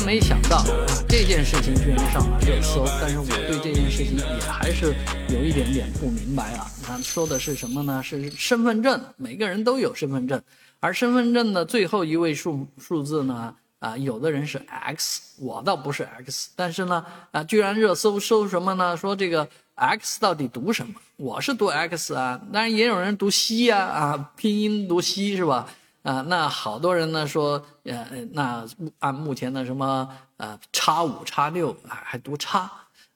没想到啊这件事情居然上了热搜，但是我对这件事情也还是有一点点不明白啊。他说的是什么呢？是身份证，每个人都有身份证，而身份证的最后一位数数字呢？啊，有的人是 X，我倒不是 X，但是呢，啊，居然热搜搜什么呢？说这个 X 到底读什么？我是读 X 啊，当然也有人读西呀，啊，拼音读西是吧？啊，那好多人呢说，呃，那按目前的什么呃叉五叉六啊，还读叉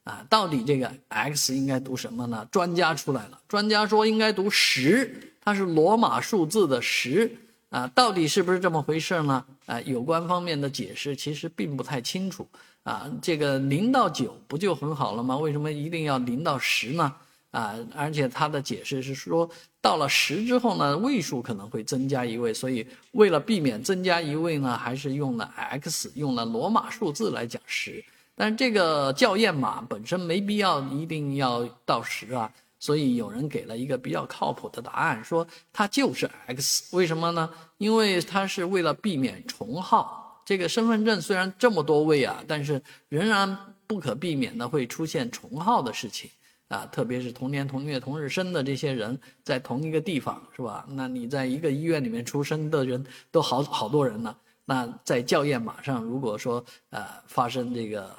啊？到底这个 X 应该读什么呢？专家出来了，专家说应该读十，它是罗马数字的十。啊，到底是不是这么回事呢？啊，有关方面的解释其实并不太清楚。啊，这个零到九不就很好了吗？为什么一定要零到十呢？啊，而且他的解释是说，到了十之后呢，位数可能会增加一位，所以为了避免增加一位呢，还是用了 x，用了罗马数字来讲十。但这个校验码本身没必要一定要到十啊。所以有人给了一个比较靠谱的答案，说它就是 X，为什么呢？因为它是为了避免重号。这个身份证虽然这么多位啊，但是仍然不可避免的会出现重号的事情啊，特别是同年同月同日生的这些人在同一个地方，是吧？那你在一个医院里面出生的人都好好多人呢，那在校验码上如果说呃发生这个，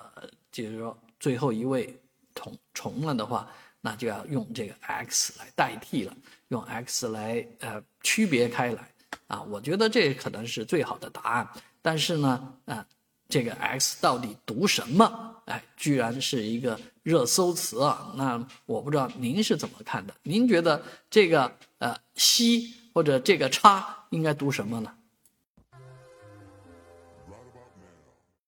就是说最后一位重重了的话。那就要用这个 X 来代替了，用 X 来呃区别开来啊，我觉得这可能是最好的答案。但是呢，啊，这个 X 到底读什么？哎，居然是一个热搜词啊！那我不知道您是怎么看的？您觉得这个呃西或者这个叉应该读什么呢？